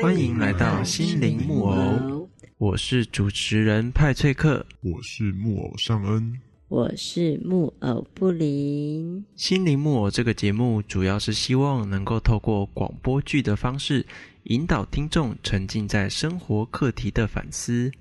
欢迎来到心灵木偶，我是主持人派翠克，我是木偶尚恩，我是木偶布林。心灵木偶这个节目主要是希望能够透过广播剧的方式，引导听众沉浸在生活课题的反思。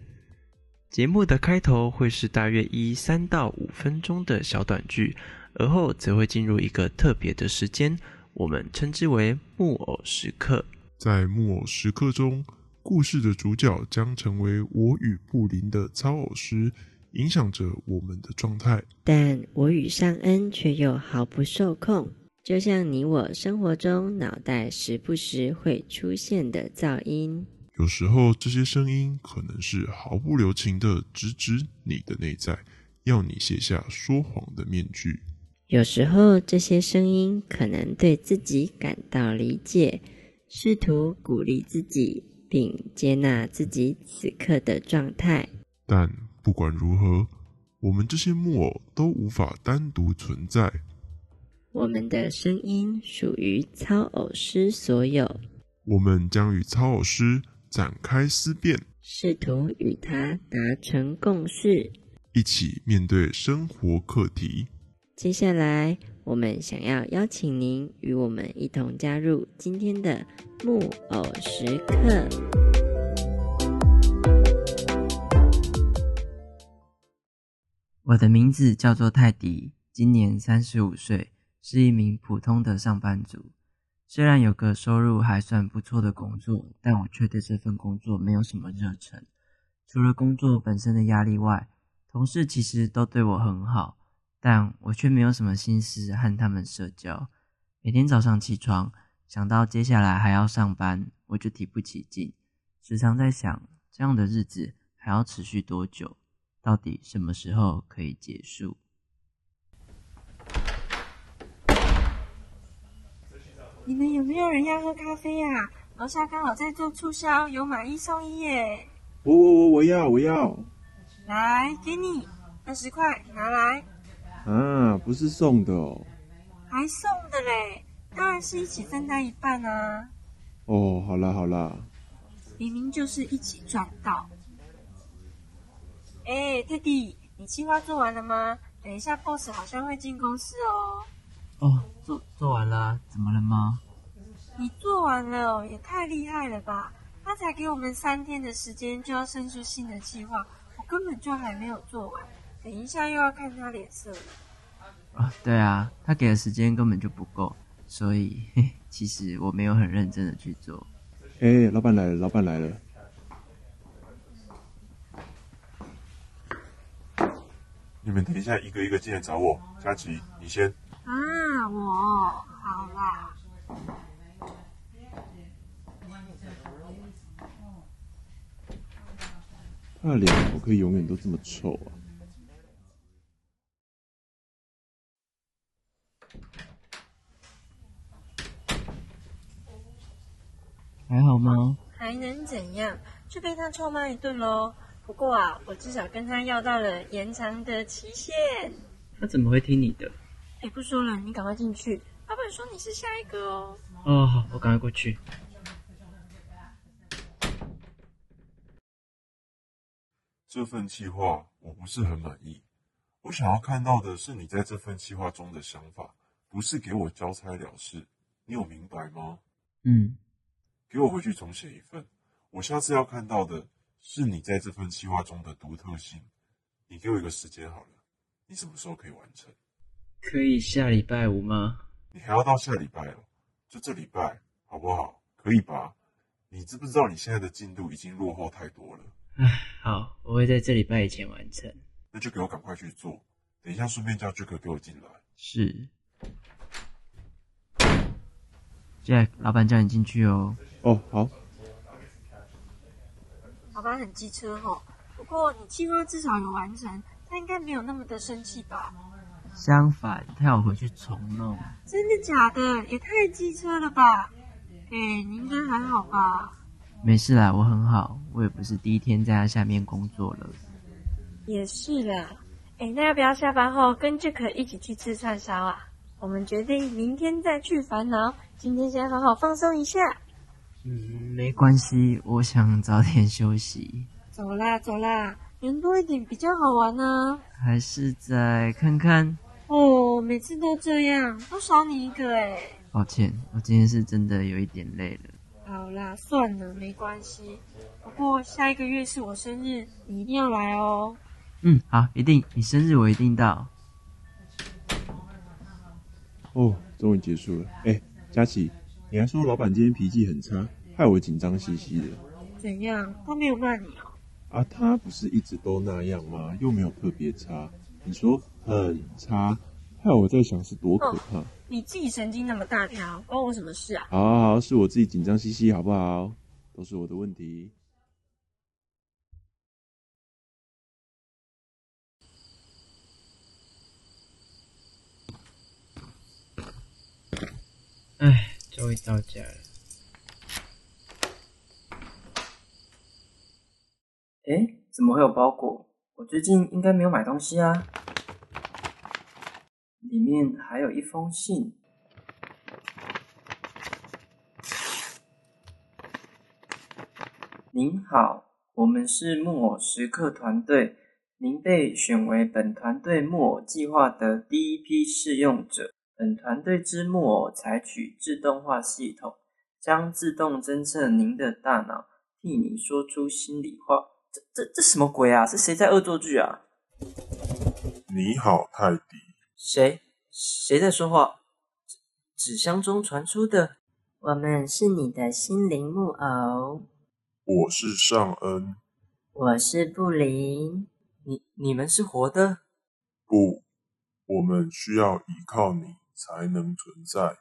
节目的开头会是大约一三到五分钟的小短剧，而后则会进入一个特别的时间，我们称之为木偶时刻。在木偶时刻中，故事的主角将成为我与布林的操偶师，影响着我们的状态。但我与尚恩却又毫不受控，就像你我生活中脑袋时不时会出现的噪音。有时候，这些声音可能是毫不留情的直指你的内在，要你卸下说谎的面具；有时候，这些声音可能对自己感到理解。试图鼓励自己，并接纳自己此刻的状态。但不管如何，我们这些木偶都无法单独存在。我们的声音属于操偶师所有。我们将与操偶师展开思辨，试图与他达成共识，一起面对生活课题。接下来。我们想要邀请您与我们一同加入今天的木偶时刻。我的名字叫做泰迪，今年三十五岁，是一名普通的上班族。虽然有个收入还算不错的工作，但我却对这份工作没有什么热忱。除了工作本身的压力外，同事其实都对我很好。但我却没有什么心思和他们社交。每天早上起床，想到接下来还要上班，我就提不起劲，时常在想，这样的日子还要持续多久？到底什么时候可以结束？你们有没有人要喝咖啡啊？楼下刚好在做促销，有买一送一耶！我我我我要我要，来给你二十块，拿来。啊，不是送的哦，还送的嘞，当然是一起分担一半啊。哦，好啦好啦，明明就是一起赚到。哎，弟弟，你计划做完了吗？等一下，boss 好像会进公司哦。哦，做做完了，怎么了吗？你做完了，也太厉害了吧！他才给我们三天的时间，就要生出新的计划，我根本就还没有做完。等一下又要看他脸色了。啊，对啊，他给的时间根本就不够，所以 其实我没有很认真的去做。哎，老板来了，老板来了。你们等一下一个一个进来找我，佳琪，你先。啊，我好啦。他的脸怎么可以永远都这么臭啊？还好吗？还能怎样？就被他臭骂一顿喽。不过啊，我至少跟他要到了延长的期限。他怎么会听你的？哎，不说了，你赶快进去。老板说你是下一个哦。哦，好，我赶快过去。这份计划我不是很满意。我想要看到的是你在这份计划中的想法，不是给我交差了事。你有明白吗？嗯。给我回去重写一份。我下次要看到的是你在这份计划中的独特性。你给我一个时间好了，你什么时候可以完成？可以下礼拜五吗？你还要到下礼拜哦？就这礼拜好不好？可以吧？你知不知道你现在的进度已经落后太多了？唉，好，我会在这礼拜以前完成。那就给我赶快去做。等一下顺便叫 Jack 给我进来。是。Jack，老板叫你进去哦。哦，好。老板很机车哦，不过你计划至少有完成，他应该没有那么的生气吧？相反，他要回去重弄。真的假的？也太机车了吧？哎，你应该还好吧？没事啦，我很好，我也不是第一天在他下面工作了。也是啦。哎，那要不要下班后跟 Jack 一起去吃串烧啊？我们决定明天再去烦恼，今天先好好放松一下。嗯，没关系，我想早点休息。走啦走啦，人多一点比较好玩呢、还是再看看。哦，每次都这样，都少你一个哎。抱歉，我今天是真的有一点累了。好啦，算了，没关系。不过下一个月是我生日，你一定要来哦。嗯，好，一定，你生日我一定到。哦，终于结束了。哎，佳琪，你还说老板今天脾气很差，害我紧张兮兮的。怎样？他没有骂你哦？啊，他不是一直都那样吗？又没有特别差。你说很差，害我在想是多可怕。你自己神经那么大条，关我什么事啊？好好好，是我自己紧张兮兮，好不好？都是我的问题。唉，终于到家了。哎，怎么会有包裹？我最近应该没有买东西啊。里面还有一封信。您好，我们是木偶时刻团队，您被选为本团队木偶计划的第一批试用者。本团队之木偶采取自动化系统，将自动侦测您的大脑，替你说出心里话。这这这什么鬼啊？是谁在恶作剧啊？你好，泰迪。谁谁在说话？纸纸箱中传出的。我们是你的心灵木偶，我是尚恩。我是布林。你你们是活的？不，我们需要依靠你才能存在，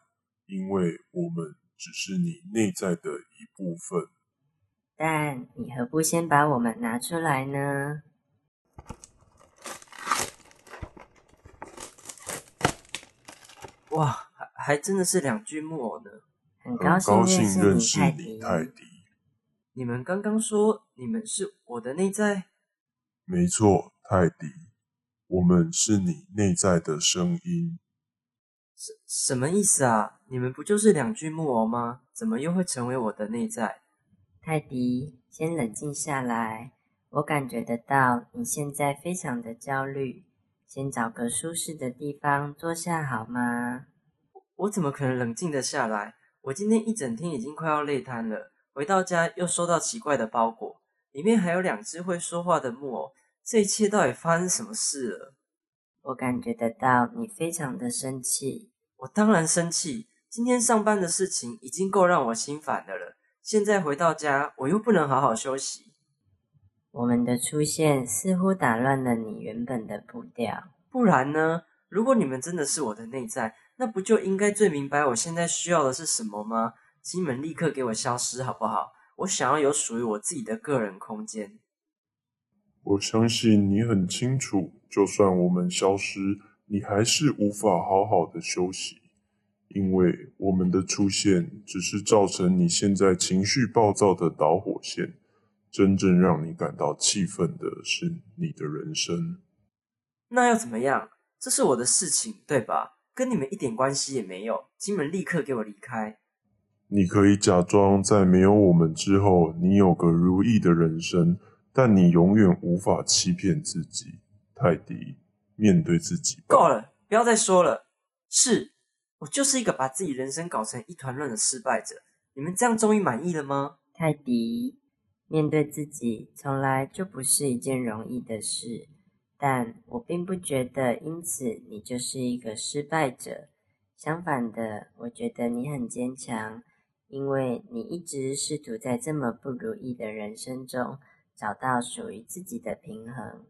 因为我们只是你内在的一部分。但你何不先把我们拿出来呢？哇，还还真的是两具木偶呢。很很高高兴兴认认识你，泰迪。泰迪。你们刚刚说你们是我的内在？没错，泰迪，我们是你内在的声音。什什么意思啊？你们不就是两具木偶吗？怎么又会成为我的内在？泰迪，先冷静下来。我感觉得到你现在非常的焦虑，先找个舒适的地方坐下好吗？我怎么可能冷静得下来？我今天一整天已经快要累瘫了，回到家又收到奇怪的包裹，里面还有两只会说话的木偶。这一切到底发生什么事了？我感觉得到你非常的生气。我当然生气，今天上班的事情已经够让我心烦的了，现在回到家我又不能好好休息。我们的出现似乎打乱了你原本的步调。不然呢？如果你们真的是我的内在，那不就应该最明白我现在需要的是什么吗？请你们立刻给我消失好不好？我想要有属于我自己的个人空间。我相信你很清楚，就算我们消失，你还是无法好好的休息，因为我们的出现只是造成你现在情绪暴躁的导火线。真正让你感到气愤的是你的人生。那又怎么样？这是我的事情，对吧？跟你们一点关系也没有，请你们立刻给我离开。你可以假装在没有我们之后，你有个如意的人生，但你永远无法欺骗自己。泰迪，面对自己。够了，不要再说了。是我就是一个把自己人生搞成一团乱的失败者。你们这样终于满意了吗？泰迪，面对自己从来就不是一件容易的事，但我并不觉得因此你就是一个失败者。相反的，我觉得你很坚强，因为你一直试图在这么不如意的人生中找到属于自己的平衡。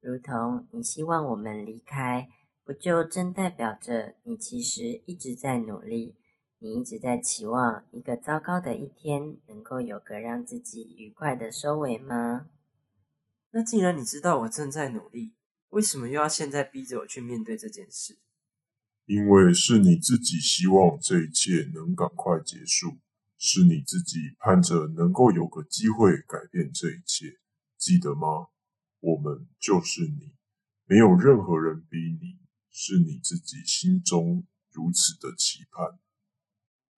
如同你希望我们离开，不就正代表着你其实一直在努力？你一直在期望一个糟糕的一天能够有个让自己愉快的收尾吗？那既然你知道我正在努力，为什么又要现在逼着我去面对这件事？因为是你自己希望这一切能赶快结束，是你自己盼着能够有个机会改变这一切，记得吗？我们就是你，没有任何人逼你，是你自己心中如此的期盼。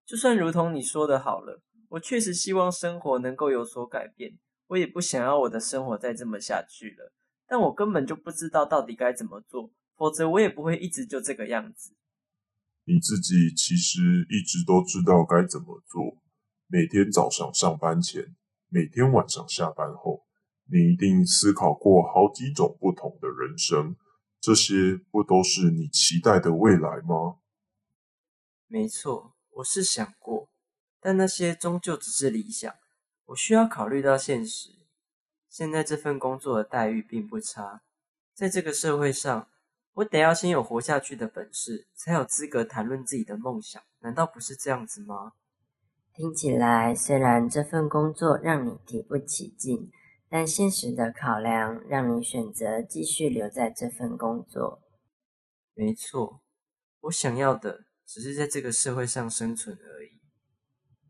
就算如同你说的好了，我确实希望生活能够有所改变，我也不想要我的生活再这么下去了。但我根本就不知道到底该怎么做，否则我也不会一直就这个样子。你自己其实一直都知道该怎么做。每天早上上班前，每天晚上下班后，你一定思考过好几种不同的人生。这些不都是你期待的未来吗？没错，我是想过，但那些终究只是理想。我需要考虑到现实。现在这份工作的待遇并不差，在这个社会上，我得要先有活下去的本事，才有资格谈论自己的梦想。难道不是这样子吗？听起来，虽然这份工作让你提不起劲，但现实的考量让你选择继续留在这份工作。没错，我想要的只是在这个社会上生存而已。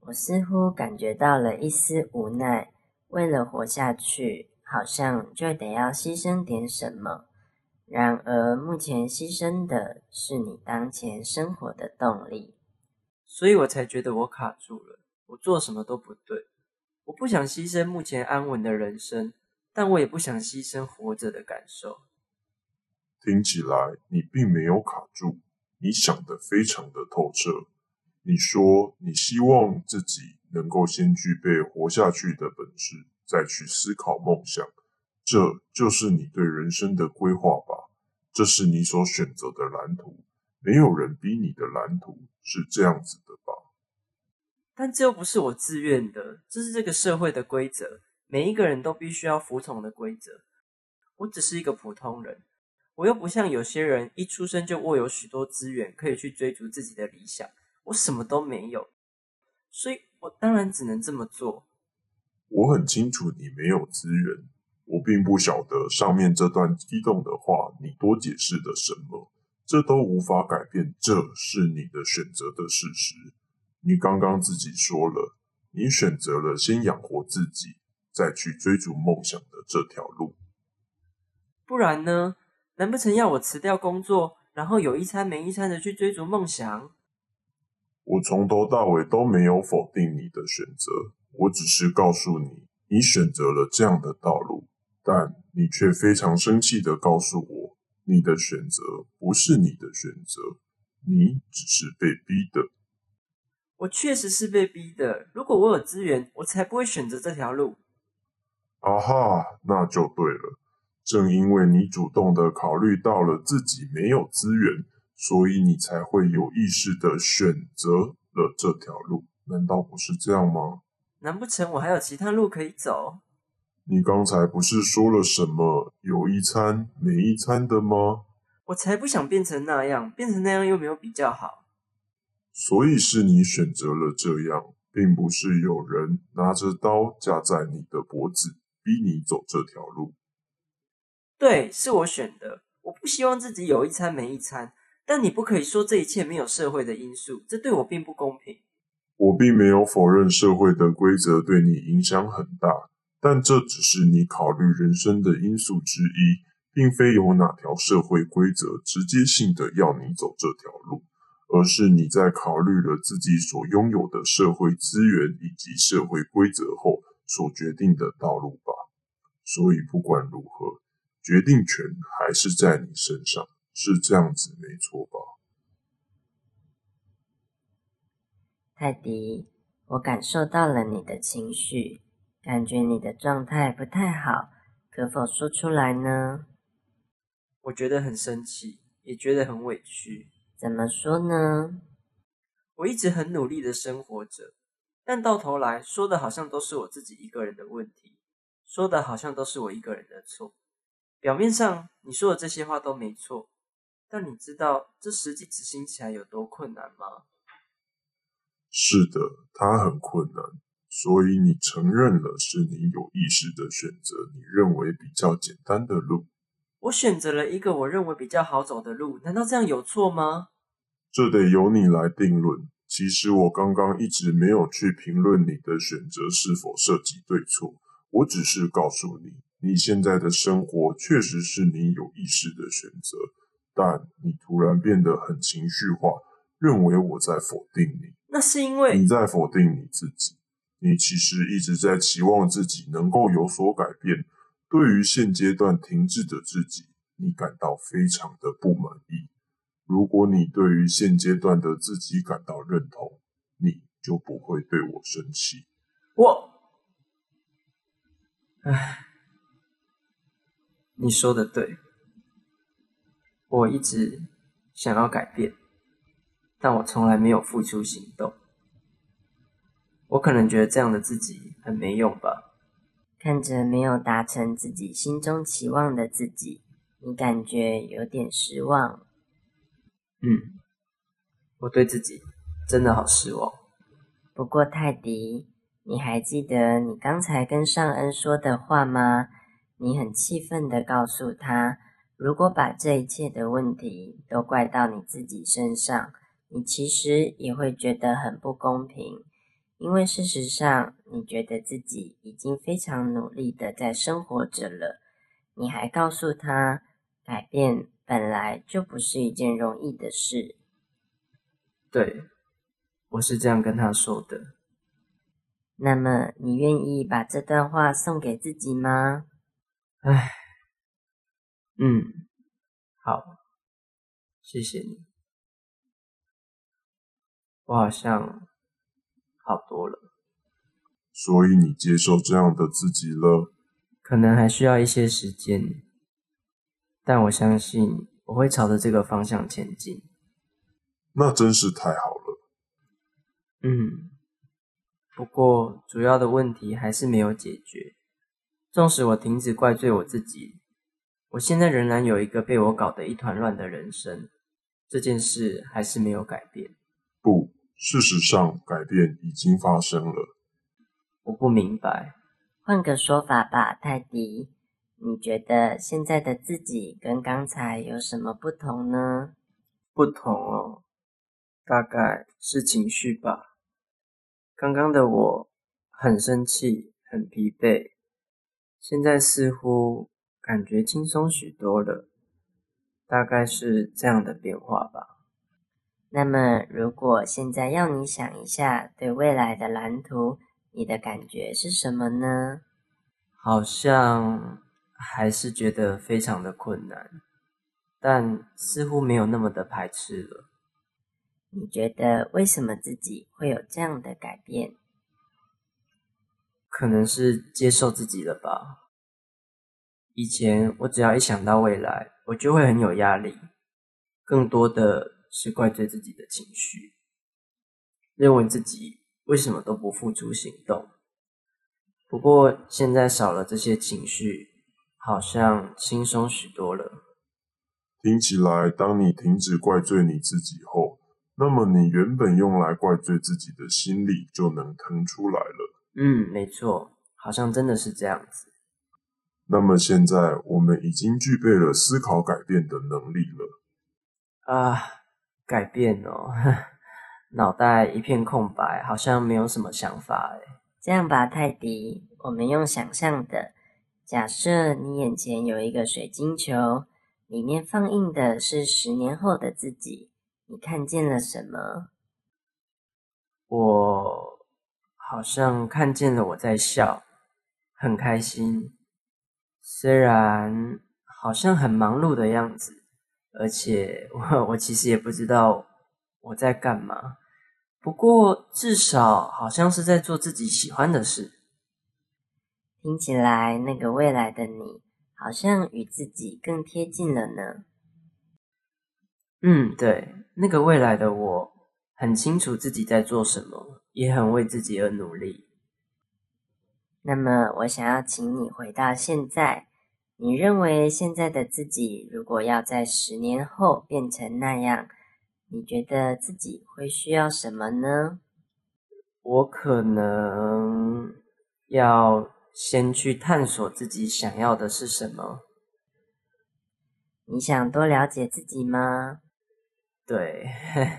我似乎感觉到了一丝无奈。为了活下去，好像就得要牺牲点什么。然而，目前牺牲的是你当前生活的动力，所以我才觉得我卡住了。我做什么都不对。我不想牺牲目前安稳的人生，但我也不想牺牲活着的感受。听起来你并没有卡住，你想得非常的透彻。你说你希望自己。能够先具备活下去的本事，再去思考梦想，这就是你对人生的规划吧？这是你所选择的蓝图，没有人逼你的蓝图是这样子的吧？但这又不是我自愿的，这是这个社会的规则，每一个人都必须要服从的规则。我只是一个普通人，我又不像有些人一出生就握有许多资源，可以去追逐自己的理想。我什么都没有，所以。我当然只能这么做。我很清楚你没有资源，我并不晓得上面这段激动的话你多解释的什么，这都无法改变这是你的选择的事实。你刚刚自己说了，你选择了先养活自己，再去追逐梦想的这条路。不然呢？难不成要我辞掉工作，然后有一餐没一餐的去追逐梦想？我从头到尾都没有否定你的选择，我只是告诉你，你选择了这样的道路，但你却非常生气的告诉我，你的选择不是你的选择，你只是被逼的。我确实是被逼的，如果我有资源，我才不会选择这条路。啊哈，那就对了，正因为你主动的考虑到了自己没有资源。所以你才会有意识的选择了这条路，难道不是这样吗？难不成我还有其他路可以走？你刚才不是说了什么有一餐没一餐的吗？我才不想变成那样，变成那样又没有比较好。所以是你选择了这样，并不是有人拿着刀架在你的脖子，逼你走这条路。对，是我选的。我不希望自己有一餐没一餐。但你不可以说这一切没有社会的因素，这对我并不公平。我并没有否认社会的规则对你影响很大，但这只是你考虑人生的因素之一，并非有哪条社会规则直接性的要你走这条路，而是你在考虑了自己所拥有的社会资源以及社会规则后所决定的道路吧。所以不管如何，决定权还是在你身上。是这样子，没错吧？泰迪，我感受到了你的情绪，感觉你的状态不太好，可否说出来呢？我觉得很生气，也觉得很委屈。怎么说呢？我一直很努力的生活着，但到头来说的好像都是我自己一个人的问题，说的好像都是我一个人的错。表面上你说的这些话都没错。但你知道这实际执行起来有多困难吗？是的，它很困难，所以你承认了是你有意识的选择，你认为比较简单的路。我选择了一个我认为比较好走的路，难道这样有错吗？这得由你来定论。其实我刚刚一直没有去评论你的选择是否涉及对错，我只是告诉你，你现在的生活确实是你有意识的选择。但你突然变得很情绪化，认为我在否定你。那是因为你在否定你自己。你其实一直在期望自己能够有所改变。对于现阶段停滞的自己，你感到非常的不满意。如果你对于现阶段的自己感到认同，你就不会对我生气。我，唉，你说的对，我一直想要改变，但我从来没有付出行动。我可能觉得这样的自己很没用吧。看着没有达成自己心中期望的自己，你感觉有点失望。嗯，我对自己真的好失望。不过泰迪，你还记得你刚才跟尚恩说的话吗？你很气愤的告诉他，如果把这一切的问题都怪到你自己身上，你其实也会觉得很不公平。因为事实上，你觉得自己已经非常努力的在生活着了。你还告诉他，改变本来就不是一件容易的事。对，我是这样跟他说的。那么，你愿意把这段话送给自己吗？唉，嗯，好，谢谢你。我好像。好多了，所以你接受这样的自己了？可能还需要一些时间，但我相信我会朝着这个方向前进。那真是太好了。嗯，不过主要的问题还是没有解决。纵使我停止怪罪我自己，我现在仍然有一个被我搞得一团乱的人生。这件事还是没有改变。不。事实上，改变已经发生了。我不明白。换个说法吧，泰迪，你觉得现在的自己跟刚才有什么不同呢？不同哦，大概是情绪吧。刚刚的我很生气，很疲惫，现在似乎感觉轻松许多了。大概是这样的变化吧。那么，如果现在要你想一下对未来的蓝图，你的感觉是什么呢？好像还是觉得非常的困难，但似乎没有那么的排斥了。你觉得为什么自己会有这样的改变？可能是接受自己了吧。以前我只要一想到未来，我就会很有压力，更多的。是怪罪自己的情绪，认为自己为什么都不付出行动。不过现在少了这些情绪，好像轻松许多了。听起来，当你停止怪罪你自己后，那么你原本用来怪罪自己的心理就能腾出来了。嗯，没错，好像真的是这样子。那么现在我们已经具备了思考改变的能力了。啊。改变哦，脑袋一片空白，好像没有什么想法哎。这样吧，泰迪，我们用想象的，假设你眼前有一个水晶球，里面放映的是十年后的自己，你看见了什么？我好像看见了我在笑，很开心，虽然好像很忙碌的样子。而且我 我其实也不知道我在干嘛，不过至少好像是在做自己喜欢的事。听起来那个未来的你好像与自己更贴近了呢。嗯，对，那个未来的我很清楚自己在做什么，也很为自己而努力。那么我想要请你回到现在。你认为现在的自己，如果要在十年后变成那样，你觉得自己会需要什么呢？我可能要先去探索自己想要的是什么。你想多了解自己吗？对，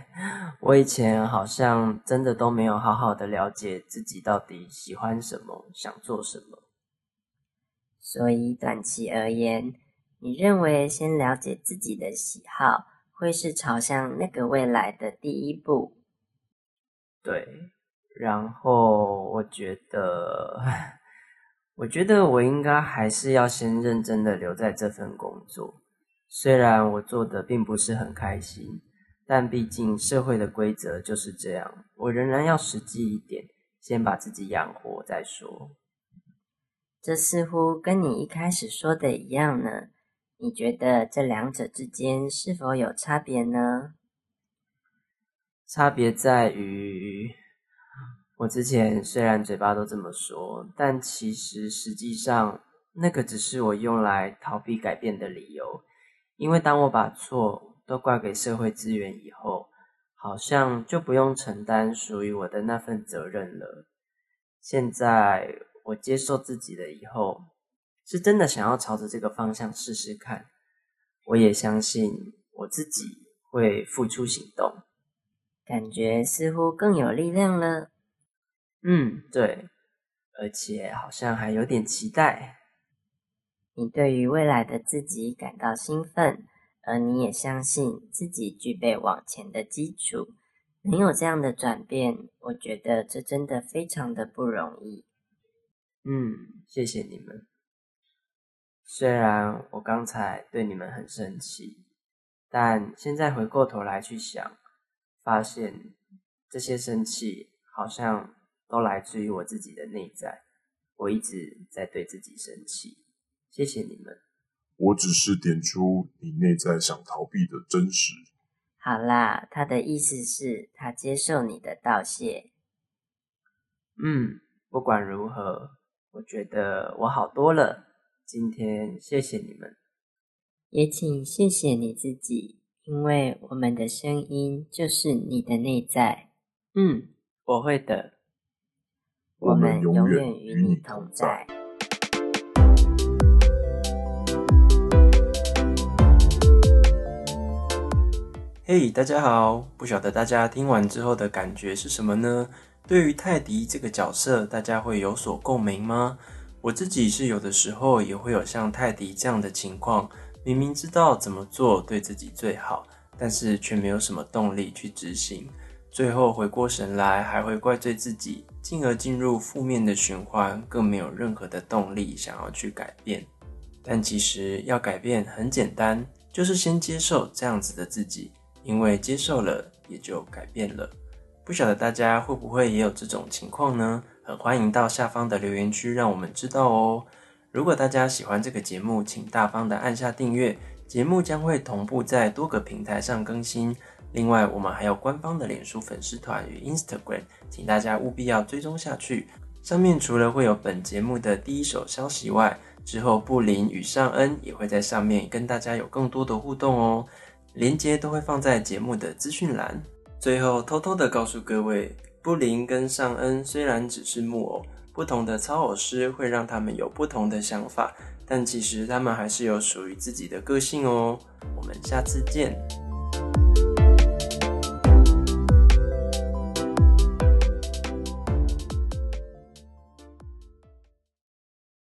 我以前好像真的都没有好好的了解自己到底喜欢什么，想做什么。所以，短期而言，你认为先了解自己的喜好，会是朝向那个未来的第一步？对。然后我觉得，我觉得我应该还是要先认真的留在这份工作。虽然我做的并不是很开心，但毕竟社会的规则就是这样，我仍然要实际一点，先把自己养活再说。这似乎跟你一开始说的一样呢。你觉得这两者之间是否有差别呢？差别在于，我之前虽然嘴巴都这么说，但其实实际上那个只是我用来逃避改变的理由。因为当我把错都怪给社会资源以后，好像就不用承担属于我的那份责任了。现在我接受自己了以后。是真的想要朝着这个方向试试看，我也相信我自己会付出行动，感觉似乎更有力量了。嗯，对，而且好像还有点期待。你对于未来的自己感到兴奋，而你也相信自己具备往前的基础，能有这样的转变，我觉得这真的非常的不容易。嗯，谢谢你们。虽然我刚才对你们很生气，但现在回过头来去想，发现这些生气好像都来自于我自己的内在。我一直在对自己生气。谢谢你们。我只是点出你内在想逃避的真实。好啦，他的意思是，他接受你的道谢。嗯，不管如何，我觉得我好多了。今天谢谢你们，也请谢谢你自己，因为我们的声音就是你的内在。嗯，我会的。我们永远与你同在。嘿，大家好！不晓得大家听完之后的感觉是什么呢？对于泰迪这个角色，大家会有所共鸣吗？我自己是有的时候也会有像泰迪这样的情况，明明知道怎么做对自己最好，但是却没有什么动力去执行，最后回过神来还会怪罪自己，进而进入负面的循环，更没有任何的动力想要去改变。但其实要改变很简单，就是先接受这样子的自己，因为接受了也就改变了。不晓得大家会不会也有这种情况呢？很欢迎到下方的留言区让我们知道哦。如果大家喜欢这个节目，请大方的按下订阅，节目将会同步在多个平台上更新。另外，我们还有官方的脸书粉丝团与 Instagram，请大家务必要追踪下去。上面除了会有本节目的第一手消息外，之后布林与尚恩也会在上面跟大家有更多的互动哦。连接都会放在节目的资讯栏。最后，偷偷的告诉各位。布林跟尚恩虽然只是木偶，不同的操偶师会让他们有不同的想法，但其实他们还是有属于自己的个性哦。我们下次见。